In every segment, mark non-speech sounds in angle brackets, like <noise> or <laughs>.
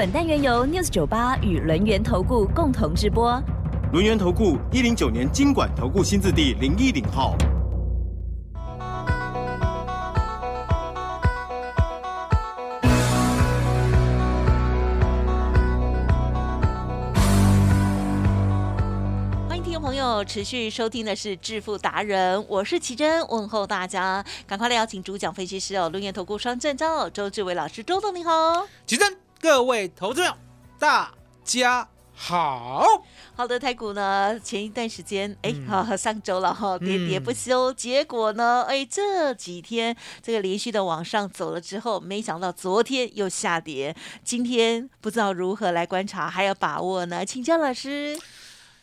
本单元由 News 九八与轮源投顾共同直播。轮源投顾一零九年经管投顾新字第零一零号。欢迎听众朋友持续收听的是《致富达人》，我是奇珍，问候大家，赶快来邀请主讲分析师哦，轮源投顾双证照周志伟老师，周总你好。起真，各位投资者，大家好。好的，台股呢，前一段时间，哎、嗯哈、上周了哈，喋喋不休，结果呢，哎，这几天这个连续的往上走了之后，没想到昨天又下跌，今天不知道如何来观察，还有把握呢？请教老师。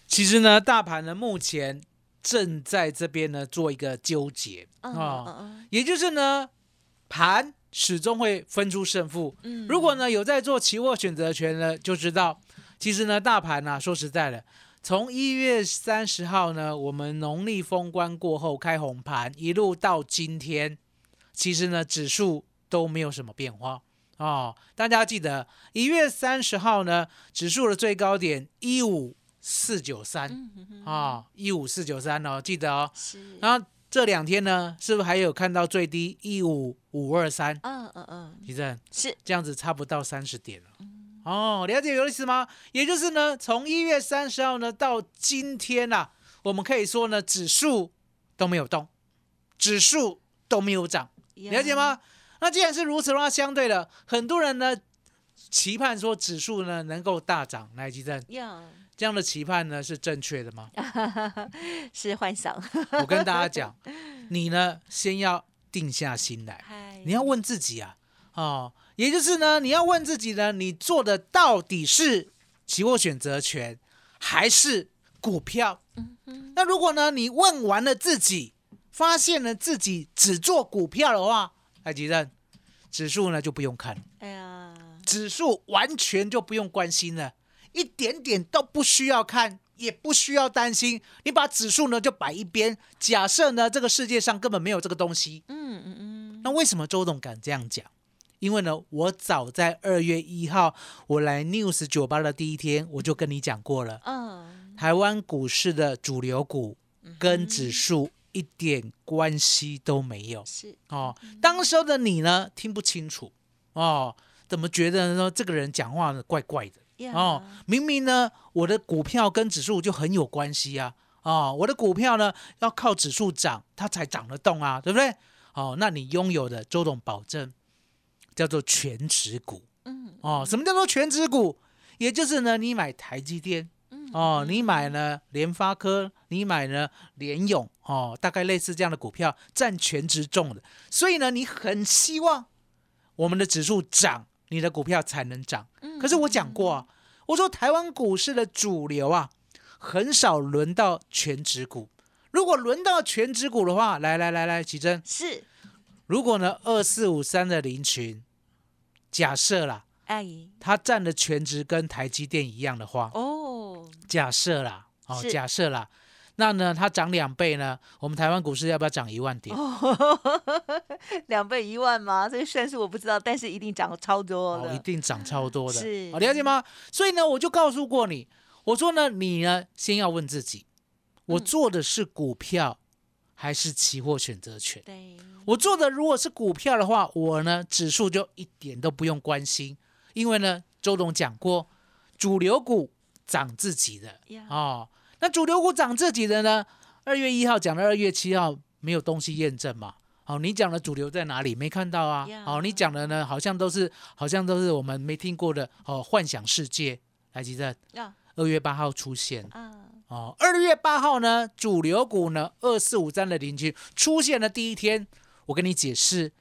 其实呢，大盘呢目前正在这边呢做一个纠结嗯啊、也就是呢，盘始终会分出胜负。嗯如果呢有在做期货选择权呢，就知道，其实呢大盘呢、说实在的，从一月三十号呢，我们农历封关过后开红盘，一路到今天，其实呢指数都没有什么变化。哦，大家记得一月三十号呢，指数的最高点一五四九三啊，一五四九三哦，记得哦。是，然后这两天呢，是不是还有看到最低一五五二三？嗯嗯嗯，其正是，这样子差不到三十点了。哦，了解有意思吗？也就是呢，从一月三十号呢到今天啊，我们可以说呢，指数都没有动，指数都没有涨，了解吗？那既然是如此的话，相对的，很多人呢期盼说指数呢能够大涨，来，吉正，呀？这样的期盼呢是正确的吗？<laughs> 是幻想。<laughs> 我跟大家讲，你呢先要定下心来，你要问自己啊，哦，也就是呢，你要问自己呢，你做的到底是期货选择权还是股票？那如果呢，你问完了自己，发现了自己只做股票的话，海吉任指数呢就不用看，哎呀，指数完全就不用关心了，一点点都不需要看。也不需要担心，你把指数呢就摆一边。假设呢这个世界上根本没有这个东西，嗯嗯嗯，那为什么周董敢这样讲？因为呢，我早在二月一号我来 News 酒吧的第一天，我就跟你讲过了，嗯，台湾股市的主流股跟指数一点关系都没有是，哦。当时候的你呢，听不清楚哦，怎么觉得说这个人讲话呢怪怪的？呀哦，明明呢，我的股票跟指数就很有关系啊，哦，我的股票呢要靠指数涨，它才涨得动啊，对不对？哦，那你拥有的周董保证叫做全指股嗯哦。什么叫做全指股？也就是呢，你买台积电嗯哦，你买呢联发科，你买呢联咏哦，大概类似这样的股票占全值重的，所以呢，你很希望我们的指数涨，你的股票才能涨。嗯。可是我讲过啊，我说台湾股市的主流啊，很少轮到全指股。如果轮到全指股的话，来来来来，奇珍，是。如果呢二四五三的林群，假设啦，阿姨。它占的全值跟台积电一样的话，哦，假设啦，哦，假设啦，那呢它涨两倍呢，我们台湾股市要不要涨一万点？<laughs> 两倍一万吗？这个算数我不知道，但是一定涨超多哦，了。一定涨超多的，是哦，了解吗？所以呢，我就告诉过你，我说呢，你呢先要问自己，我嗯做的是股票还是期货选择权？对，我做的如果是股票的话，我呢指数就一点都不用关心，因为呢，周董讲过，主流股涨自己的呀哦。那主流股涨自己的呢？二月一号讲的，二月七号没有东西验证嘛？好、你讲的主流在哪里？没看到啊。呀好、你讲的呢，好像都是好像都是我们没听过的哦，幻想世界。来，吉正，啊二月八号出现啊，哦，二月八号呢，主流股呢二四五三的邻居出现的第一天，我跟你解释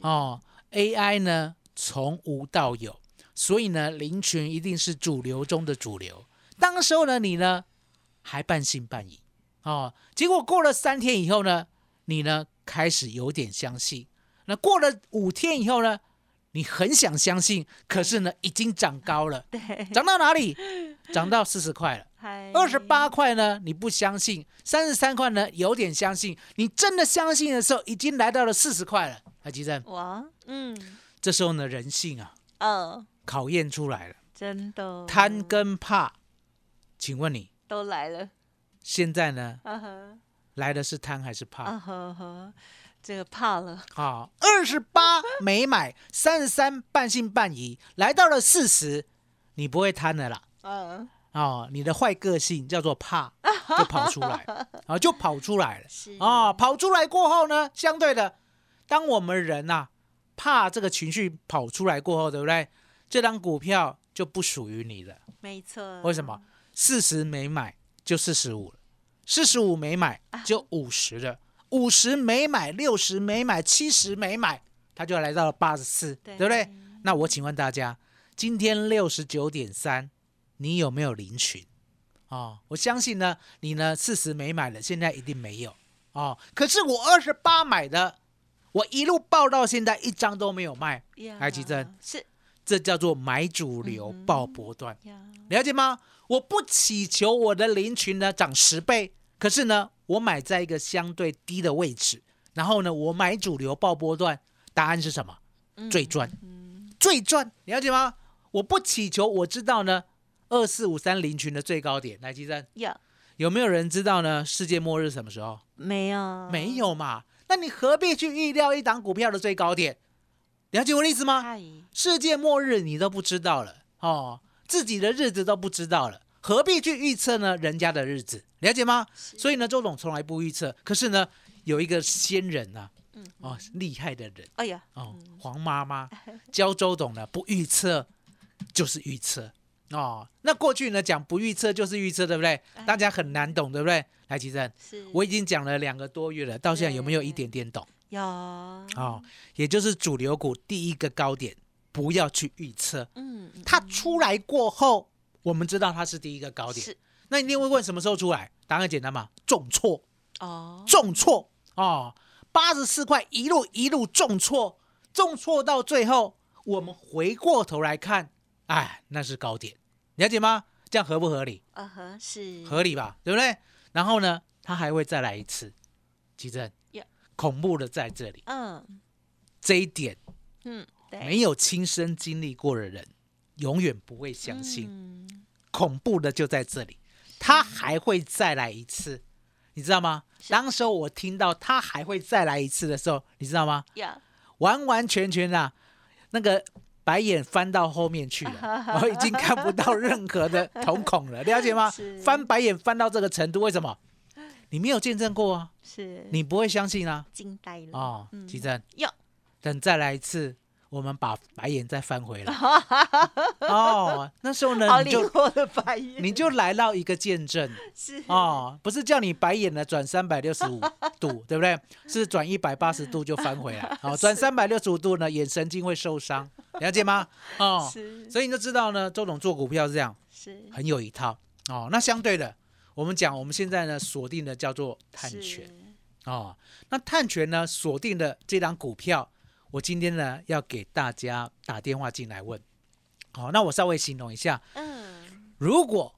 哦，AI 呢从无到有，所以呢，林群一定是主流中的主流。当时候呢，你呢还半信半疑哦，结果过了三天以后呢，你呢开始有点相信。那过了五天以后呢，你很想相信，可是呢已经长高了，<laughs> 对，涨到哪里？涨到四十块了。二十八块呢，你不相信；三十三块呢，有点相信。你真的相信的时候，已经来到了四十块了。海基正，哇，嗯，这时候呢，人性啊哦，考验出来了，真的贪跟怕。请问你都来了，现在呢，来的是贪还是怕？这个怕了，啊，二十八没买，三十三半信半疑，来到了四十，你不会贪的啦。嗯，哦，你的坏个性叫做怕，就跑出来，啊，<laughs> 就跑出来了。是啊，跑出来过后呢，相对的，当我们人呐、怕这个情绪跑出来过后，对不对？这张股票就不属于你了。没错，为什么？四十没买就四十五了，四十五没买就五十了，五十没买，六十没买，七十没买，它就来到了八十四，对不对？那我请问大家，今天六十九点三，你有没有领群？哦，我相信呢，你呢四十没买的，现在一定没有哦。可是我二十八买的，我一路报到现在一张都没有卖，呀台积电是这叫做买主流嗯报波段。呀，了解吗？我不祈求我的林群呢涨十倍，可是呢，我买在一个相对低的位置，然后呢，我买主流爆波段，答案是什么？最赚，最赚，了解吗？我不祈求，我知道呢，二四五三林群的最高点，来计算，有，有没有人知道呢？世界末日什么时候？没有，没有嘛？那你何必去预料一档股票的最高点？了解我的意思吗？世界末日你都不知道了哦，自己的日子都不知道了，何必去预测呢？人家的日子，了解吗？所以呢，周董从来不预测。可是呢，有一个仙人啊、嗯哦，厉害的人哎呀，哦，黄妈妈 <laughs> 教周董呢，不预测就是预测哦。那过去呢讲不预测就是预测，对不对？大家很难懂，对不对？来，齐正，是我已经讲了两个多月了，到现在有没有一点点懂？有，哦，也就是主流股第一个高点，不要去预测。嗯，嗯它出来过后，我们知道它是第一个高点。是。那一定会问什么时候出来？答案简单嘛，重挫，哦，重挫。哦，八十四块一路一路重挫，重挫到最后，我们回过头来看，哎，那是高点，了解吗？这样合不合理？啊呵，是。合理吧，对不对？然后呢，它还会再来一次，奇正。恐怖的在这里，嗯。这一点嗯，对，没有亲身经历过的人，永远不会相信。嗯恐怖的就在这里，他还会再来一次，你知道吗？当时候我听到他还会再来一次的时候，你知道吗？呀，完完全全啊，那个白眼翻到后面去了，<laughs> 我已经看不到任何的瞳孔了，了解吗？翻白眼翻到这个程度，为什么？你没有见证过啊，是你不会相信啊。惊呆了哦，嗯吉正，哟等再来一次，我们把白眼再翻回来。<laughs> 哦，那时候呢，你就你就来到一个见证是哦，不是叫你白眼呢转三百六十五 <laughs> 度，对不对？是转一百八十度就翻回来。<laughs> 哦，转三百六十五度呢，眼神经会受伤，了解吗？哦，是所以你就知道呢，周董做股票是这样，是很有一套哦。那相对的，我们讲我们现在呢锁定的叫做碳是权哦。那碳权呢锁定的这档股票，我今天呢要给大家打电话进来问。好、那我稍微形容一下，嗯如果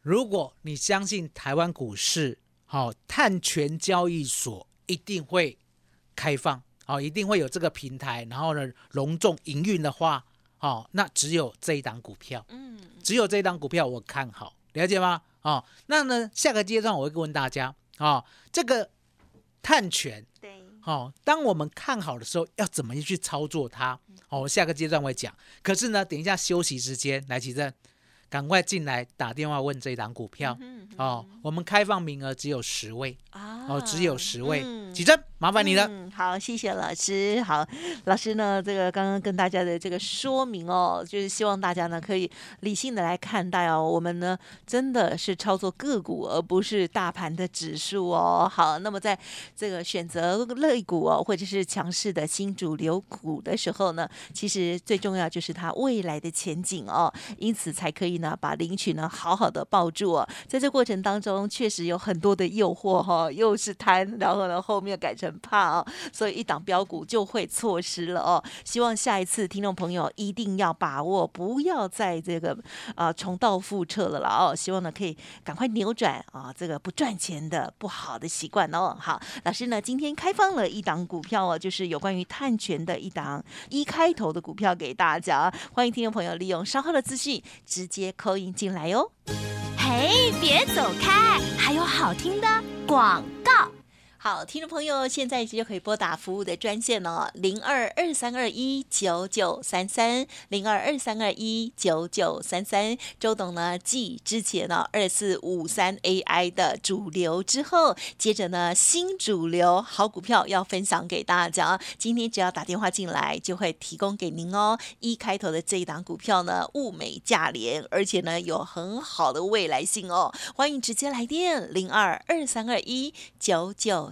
如果你相信台湾股市，好、碳权交易所一定会开放，好、一定会有这个平台，然后呢隆重营运的话，好、那只有这一档股票，嗯只有这一档股票我看好，了解吗？哦，那呢下个阶段我会问大家，哦，这个碳权。对哦，当我们看好的时候，要怎么去操作它？哦，我下个阶段会讲。可是呢，等一下休息时间，来奇正，赶快进来打电话问这一档股票。嗯哦，我们开放名额只有十位，啊哦，只有十位。嗯奇正，麻烦你了。嗯，好，谢谢老师。好，老师呢，这个刚刚跟大家的这个说明哦，就是希望大家呢可以理性的来看待哦，我们呢真的是操作个股，而不是大盘的指数哦。好，那么在这个选择类股哦，或者是强势的新主流股的时候呢，其实最重要就是它未来的前景哦，因此才可以呢把领取呢好好的抱住哦。在这过程当中，确实有很多的诱惑哈、又是贪，然后呢后面改成怕哦，所以一档标股就会错失了哦。希望下一次听众朋友一定要把握，不要再这个啊、重蹈覆辙了啦哦。希望呢可以赶快扭转啊这个不赚钱的不好的习惯哦。好，老师呢今天开放了一档股票哦，就是有关于碳权的一档一开头的股票给大家，欢迎听众朋友利用稍后的资讯直接扣印进来哦。嘿，别走开，还有好听的广告。好，听众朋友，现在就可以拨打服务的专线哦，零二二三二一九九三三，零二二三二一九九三三。周董呢，继之前呢二四五三 AI 的主流之后，接着呢新主流好股票要分享给大家。今天只要打电话进来，就会提供给您哦。一开头的这一档股票呢，物美价廉，而且呢有很好的未来性哦。欢迎直接来电零二二三二一九九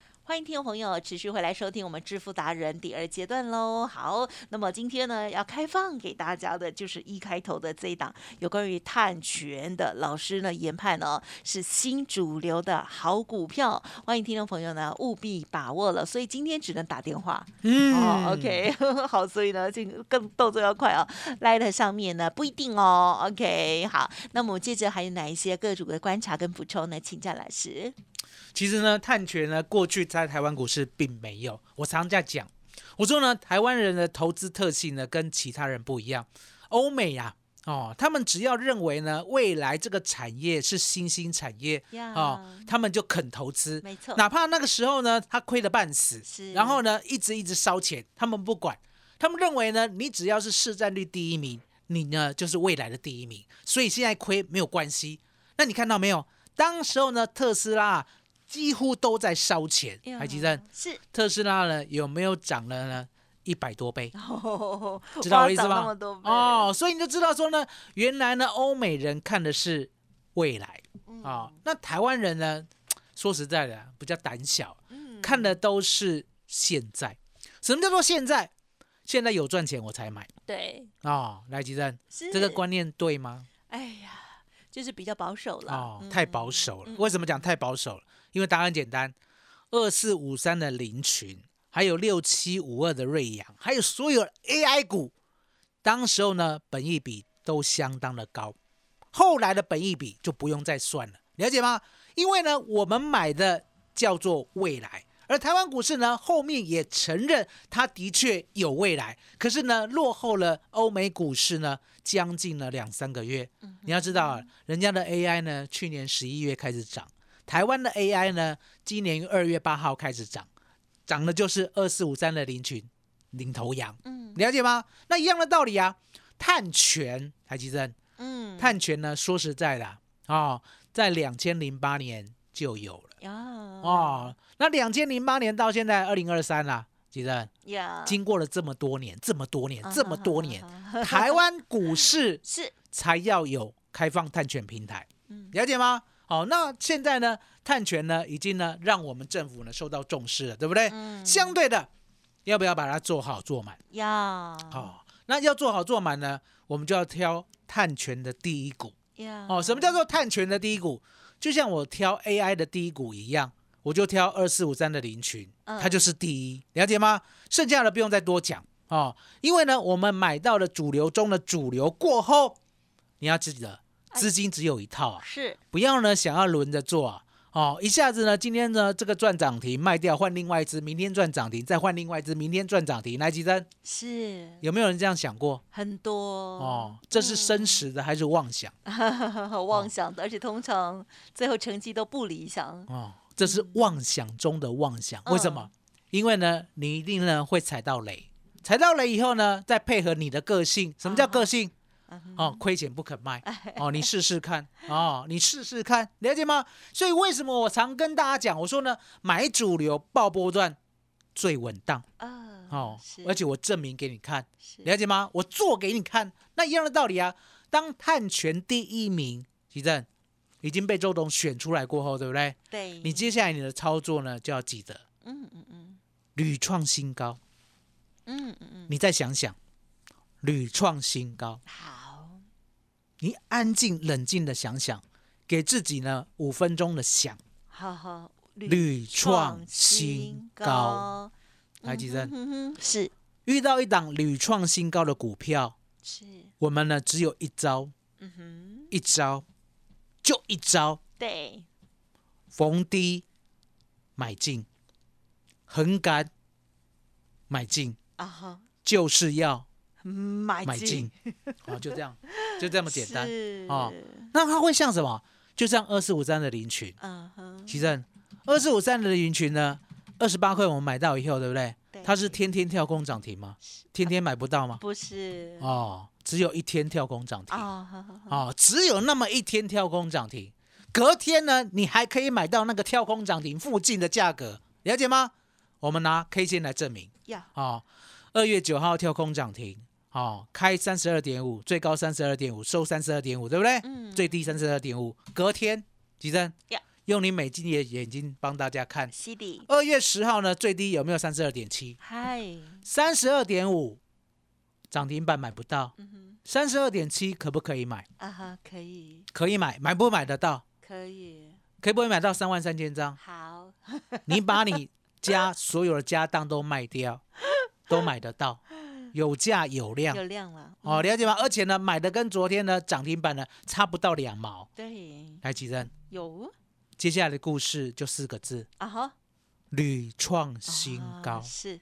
欢迎听众朋友持续回来收听我们致富达人第二阶段喽。好，那么今天呢要开放给大家的就是一开头的这一档有关于碳权的老师呢研判呢是新主流的好股票，欢迎听众朋友呢务必把握了。所以今天只能打电话。嗯哦，OK，<laughs> 好，所以呢这个更动作要快哦。来的上面呢不一定哦。OK，好，那么接着还有哪一些个股的观察跟补充呢？请教老师。其实呢，碳权呢，过去在台湾股市并没有。我常在讲，我说呢，台湾人的投资特性呢，跟其他人不一样。欧美呀、哦，他们只要认为呢，未来这个产业是新兴产业呀哦，他们就肯投资，没错，哪怕那个时候呢，他亏得半死，是然后呢，一直一直烧钱，他们不管，他们认为呢，你只要是市占率第一名，你呢就是未来的第一名，所以现在亏没有关系。那你看到没有？当时候呢，特斯拉几乎都在烧钱，呀海基正，是。特斯拉呢有没有涨了呢？一百多倍，<laughs> 哦，知道我意思吗哦，所以你就知道说呢，原来呢，欧美人看的是未来嗯啊、那台湾人呢，说实在的，比较胆小，嗯看的都是现在。什么叫做现在？现在有赚钱我才买对，哦。来，吉正，这个观念对吗？哎呀，就是比较保守了。哦，太保嗯守了。嗯为什么讲太保守了？因为答案简单，二四五三的林群，还有六七五二的瑞阳，还有所有 AI 股，当时候呢，本益比都相当的高。后来的本益比就不用再算了，了解吗？因为呢，我们买的叫做未来，而台湾股市呢，后面也承认它的确有未来，可是呢，落后了欧美股市呢，将近了两三个月。你要知道啊，人家的 AI 呢，去年十一月开始涨，台湾的 AI 呢，今年二月八号开始涨，涨的就是二四五三的林群领头羊，嗯了解吗？那一样的道理啊，碳权，台积电。嗯，碳权呢，说实在的啊、哦，在两千零八年就有了呀哦。那两千零八年到现在二零二三啦，记得呀，经过了这么多年，这么多年，啊这么多年，台湾股市 <laughs> 是才要有开放碳权平台嗯，了解吗？好、那现在呢，碳权呢，已经呢，让我们政府呢受到重视了，对不对？嗯相对的，要不要把它做好做满？要，好、那要做好做满呢，我们就要挑碳权的第一股。呀，哦，什么叫做碳权的第一股？就像我挑 AI 的第一股一样，我就挑二四五三的林群，它就是第一，了解吗？剩下的不用再多讲哦，因为呢，我们买到了主流中的主流过后，你要记得资金只有一套啊，是不要呢想要轮着做啊。哦，一下子呢，今天呢这个赚涨停卖掉，换另外一只，明天赚涨停，再换另外一只，明天赚涨停，来几针？是有没有人这样想过？很多哦，这是真实的还是妄想？妄想的，而且通常最后成绩都不理想。哦，这是妄想中的妄想。为什么？因为呢，你一定呢会踩到雷，踩到雷以后呢，再配合你的个性。什么叫个性？哦，亏钱不肯卖。<laughs> 哦，你试试看。哦，你试试看，了解吗？所以为什么我常跟大家讲，我说呢，买主流爆波段最稳当。啊，哦，而且我证明给你看，是了解吗？我做给你看，那一样的道理啊。当探权第一名，奇正已经被周董选出来过后，对不对？对，你接下来你的操作呢，就要记得嗯嗯嗯屡创新高。嗯嗯嗯，你再想想，屡创新高，好，你安静冷静的想想，给自己呢五分钟的想，好好，屡创新高。来，吉正，嗯哼，是。遇到一档屡创新高的股票，是，我们呢只有一招，嗯哼，一招，就一招，对，逢低买进，横杆买进，啊哈，就是要买买进，<laughs> 哦，就这样，就这么简单。啊哦，那它会像什么？就像二四五三的林群，嗯哼，其正，二四五三的林群呢，二十八块我们买到以后，对不对？对它是天天跳空涨停吗？天天买不到吗？不是哦，只有一天跳空涨停。哦，只有那么一天跳空涨停，隔天呢，你还可以买到那个跳空涨停附近的价格，了解吗？我们拿 K 线来证明。呀，哦，二月九号跳空涨停，哦，开三十二点五，最高三十二点五，收三十二点五，对不对？嗯最低三十二点五，隔天几针呀？用你美金的眼睛帮大家看，西迪，二月十号呢，最低有没有三十二点七？嗨，三十二点五，涨停板买不到，三十二点七可不可以买？啊哈，可以，可以买，买不买得到？可以，可不可以买到三万三千张？好，<laughs> 你把你家所有的家当都卖掉，都买得到，有价有量。有量了，哦，了解吗？而且呢，买的跟昨天的涨停板呢差不到两毛。对，来，吉珍，有。接下来的故事就四个字：啊哈，屡创新啊高。是，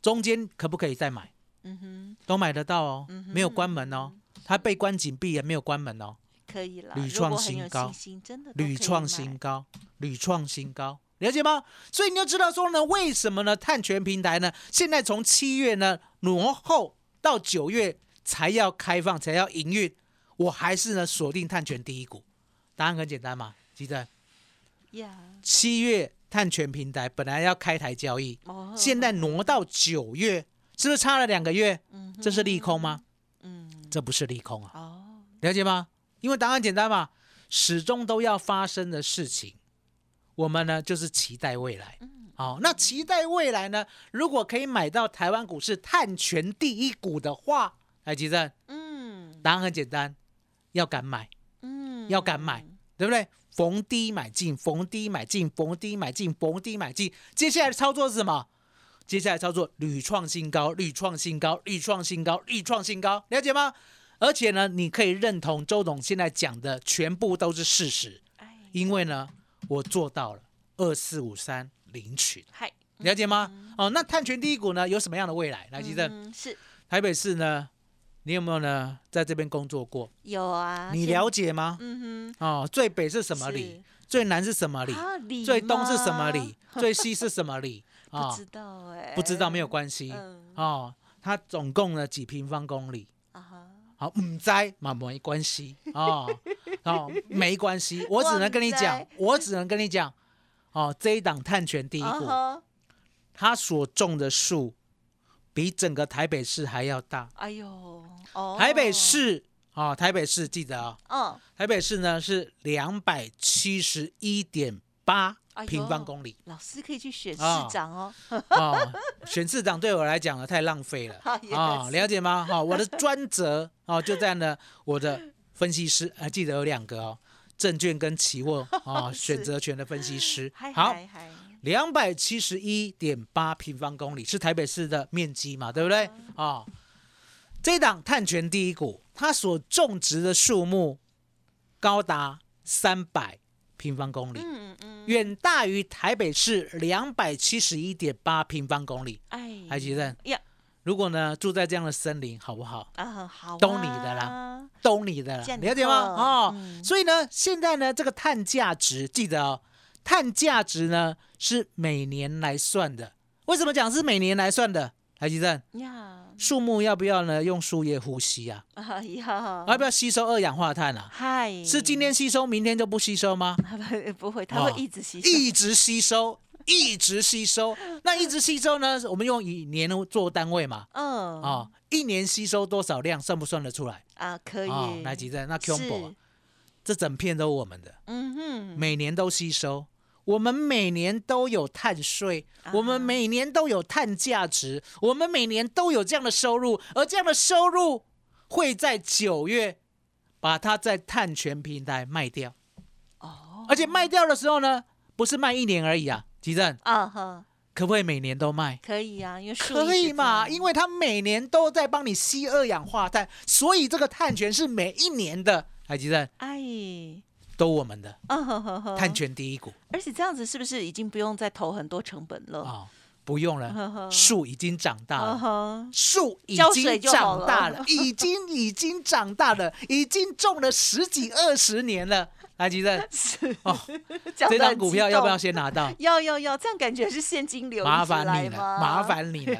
中间可不可以再买？嗯哼，都买得到哦，嗯没有关门哦，它被关紧闭也没有关门哦。可以了，屡创新高。真的屡创新高，屡创新高，了解吗？所以你就知道说呢，为什么呢？碳权平台呢，现在从七月呢挪后到九月才要开放，才要营运，我还是呢锁定碳权第一股。答案很简单嘛，记得呀，七月碳权平台本来要开台交易，哦，现在挪到九月，是不是差了两个月？嗯这是利空吗？嗯，这不是利空啊，哦，了解吗？因为答案简单嘛，始终都要发生的事情，我们呢就是期待未来。好、那期待未来呢，如果可以买到台湾股市碳权第一股的话，来，吉正，嗯答案很简单，要敢买，嗯，要敢买，对不对？逢低买进，逢低买进，逢低买进，逢低买进。接下来的操作是什么？接下来操作屡创新高，屡创新高，屡创新高，屡创新高，了解吗？而且呢，你可以认同周董现在讲的全部都是事实，哎，因为呢，我做到了二四五三领取，嗨，了解吗？哦，那碳权第一股呢，有什么样的未来？来，吉正，嗯是台北市呢，你有没有呢在这边工作过？有啊，你了解吗？嗯哼哦，最北是什，么里？最南是什么里？啊里最东是什么？里？<laughs> 最西是什么里？不啊、知道哎，不知道没有关系。嗯哦，它总共呢几平方公里？啊哈，好，唔知嘛没关系哦，<laughs> 哦，没关系，<laughs> 我只能跟你讲我只能跟你讲，哦，这一档探权第一股，啊哈，它所种的树比整个台北市还要大。哎呦，哦，台北，市哦，台北市记得啊、嗯，台北市呢是两百七十一点八平方公里。老师可以去选市啊长哦，<laughs> 哦，选市长对我来讲呢太浪费了。啊了解吗？哈、我的专责哦就在呢我的分析师，还、记得有两个哦，证券跟期货 <laughs> 哦是选择权的分析师嗨。好，两百七十一点八平方公里是台北市的面积嘛，对不对？啊、这档碳权第一股，它所种植的树木高达三百平方公里，嗯嗯，远大于台北市两百七十一点八平方公里。哎，还记得，呀如果呢住在这样的森林，好不好？啊，好啊，懂你的啦都你的了，这样了解吗？好哦，嗯所以呢，现在呢，这个碳价值，记得哦，碳价值呢是每年来算的。为什么讲是每年来算的？海吉正，呀，树木要不要呢用树叶呼吸啊？啊呀，要不要吸收二氧化碳啊？嗨，是今天吸收，明天就不吸收吗？<laughs> 不不会，它会哦一直吸收，一直吸收，一直吸收。<laughs> 那一直吸收呢？我们用以年做单位嘛。嗯哦，一年吸收多少量，算不算得出来？啊，可以，哦，来几阵，那 combo 啊是，这整片都我们的，嗯哼，每年都吸收。我们每年都有碳税，我们啊每年都有碳价值，我们每年都有这样的收入，而这样的收入会在九月把它在碳权平台卖掉。哦，而且卖掉的时候呢，不是卖一年而已啊，吉正，啊哈，可不可以每年都卖？可以啊，因为树可以嘛？因为它每年都在帮你吸二氧化碳，所以这个碳权是每一年的。海吉正哎，都我们的啊呵呵呵碳权第一股而且这样子是不是已经不用再投很多成本了？啊、不用了，树已经长大啊了。树已经长大了了，<laughs> 已经已经长大了，已经种了十几二十年了。来，吉正，<laughs> 哦，<laughs> 这张股票要不要？先拿到？<laughs> 要要要，这样感觉是现金流麻烦你了，麻烦你了。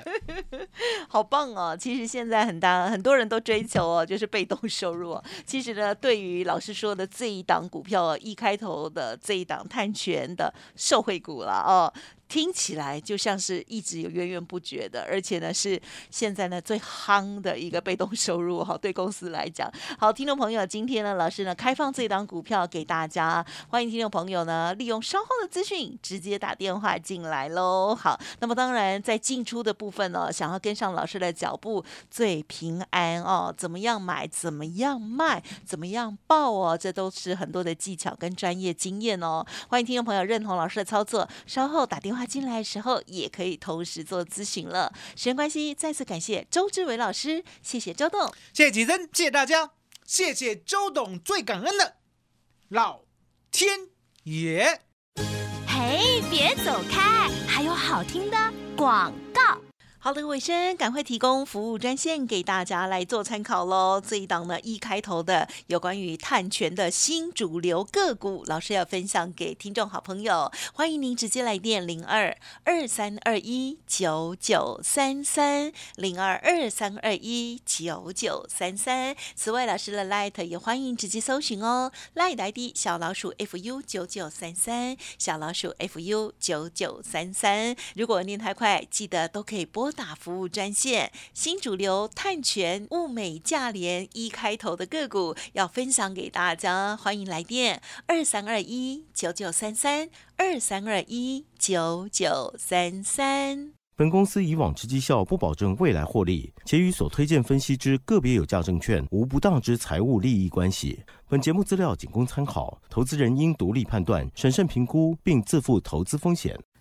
好棒哦！其实现在很大很多人都追求哦，就是被动收入哦。其实呢，对于老师说的这一档股票哦，一开头的这一档碳权的受惠股了哦。听起来就像是一直有源源不绝的，而且呢是现在呢最夯的一个被动收入哈，对公司来讲。好，听众朋友，今天呢老师呢开放这档股票给大家，欢迎听众朋友呢利用稍后的资讯直接打电话进来喽。好，那么当然在进出的部分呢，想要跟上老师的脚步，最平安哦，怎么样买，怎么样卖，怎么样报哦，这都是很多的技巧跟专业经验哦。欢迎听众朋友认同老师的操作，稍后打电话进来的时候，也可以同时做咨询了。时间关系，再次感谢周志伟老师，谢谢周董。谢谢吉珍，谢谢大家，谢谢周董，最感恩的老天爷。嘿，别走开，还有好听的广告。好的，尾声赶快提供服务专线给大家来做参考喽。这一档呢，一开头的有关于碳权的新主流个股，老师要分享给听众好朋友，欢迎您直接来电零二二三二一九九三三零二二三二一九九三三。此外，老师的 Light 也欢迎直接搜寻哦，Light ID 小老鼠 fu 九九三三，小老鼠 fu 九九三三。如果念太快，记得都可以拨打服务专线。新主流碳权、物美价廉一开头的个股要分享给大家，欢迎来电二三二一九九三三二三二一九九三三。本公司以往之绩效不保证未来获利，且与所推荐分析之个别有价证券无不当之财务利益关系。本节目资料仅供参考，投资人应独立判断、审慎评估，并自负投资风险。